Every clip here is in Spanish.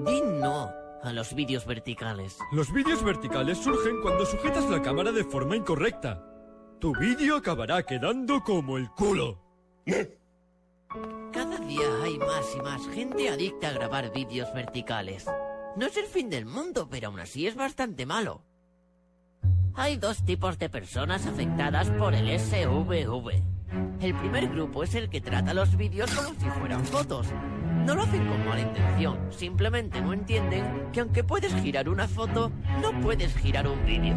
Di no a los vídeos verticales. Los vídeos verticales surgen cuando sujetas la cámara de forma incorrecta. Tu vídeo acabará quedando como el culo. Cada día hay más y más gente adicta a grabar vídeos verticales. No es el fin del mundo, pero aún así es bastante malo. Hay dos tipos de personas afectadas por el SVV. El primer grupo es el que trata los vídeos como si fueran fotos. No lo hacen con mala intención, simplemente no entienden que aunque puedes girar una foto, no puedes girar un vídeo.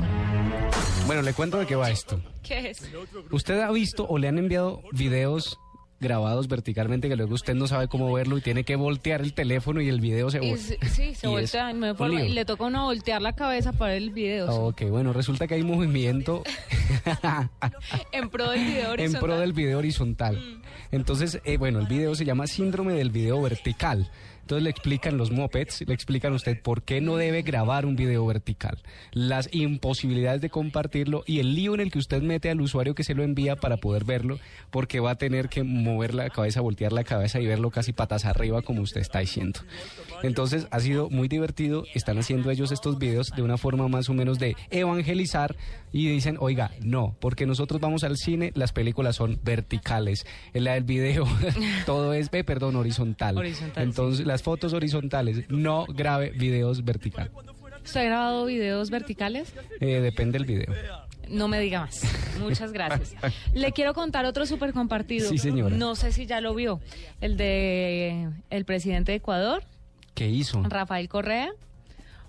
Bueno, le cuento de qué va esto. ¿Qué es? ¿Usted ha visto o le han enviado videos grabados verticalmente que luego usted no sabe cómo verlo y tiene que voltear el teléfono y el video se voltea? sí, se voltea y le toca uno voltear la cabeza para ver el video. Ok, bueno, resulta que hay movimiento En pro del video en horizontal. pro del video horizontal. Entonces, eh, bueno, el video se llama síndrome del video vertical. Entonces le explican los mopeds, le explican a usted por qué no debe grabar un video vertical, las imposibilidades de compartirlo y el lío en el que usted mete al usuario que se lo envía para poder verlo, porque va a tener que mover la cabeza, voltear la cabeza y verlo casi patas arriba como usted está diciendo. Entonces ha sido muy divertido, están haciendo ellos estos videos de una forma más o menos de evangelizar y dicen, oiga, no, porque nosotros vamos al cine, las películas son verticales, en la del video todo es, eh, perdón, horizontal. Horizontal, Entonces las fotos horizontales, no grabe videos vertical. ¿Usted ha grabado videos verticales? Eh, depende del video. No me diga más. Muchas gracias. Le quiero contar otro súper compartido. Sí, señora. No sé si ya lo vio. El de el presidente de Ecuador, ¿Qué hizo? Rafael Correa.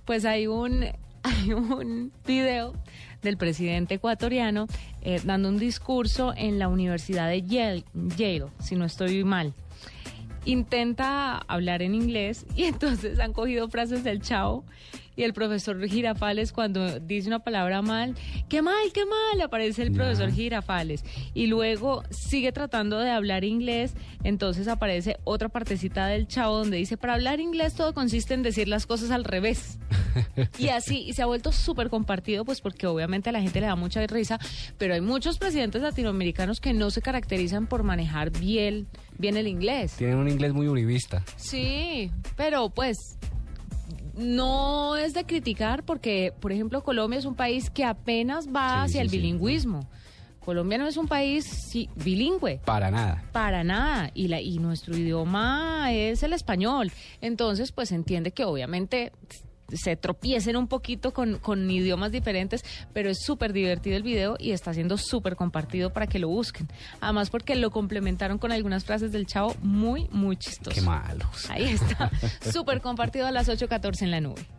Pues hay un, hay un video del presidente ecuatoriano eh, dando un discurso en la Universidad de Yale, Yale, si no estoy mal. Intenta hablar en inglés y entonces han cogido frases del chavo y el profesor Girafales cuando dice una palabra mal, qué mal, qué mal, aparece el profesor Girafales y luego sigue tratando de hablar inglés, entonces aparece otra partecita del chavo donde dice, para hablar inglés todo consiste en decir las cosas al revés. Y así, y se ha vuelto súper compartido, pues porque obviamente a la gente le da mucha risa, pero hay muchos presidentes latinoamericanos que no se caracterizan por manejar bien, bien el inglés. Tienen un inglés muy uribista. Sí, pero pues no es de criticar porque, por ejemplo, Colombia es un país que apenas va Sí, hacia sí, el bilingüismo. Colombia no es un país sí, bilingüe. Para nada. Para nada. Y, la, y nuestro idioma es el español. Entonces, pues entiende que obviamente se tropiecen un poquito con, con idiomas diferentes, pero es súper divertido el video y está siendo súper compartido para que lo busquen. Además, porque lo complementaron con algunas frases del chavo muy, muy chistoso. Qué malos. Ahí está. Súper compartido a las 8.14 en la nube.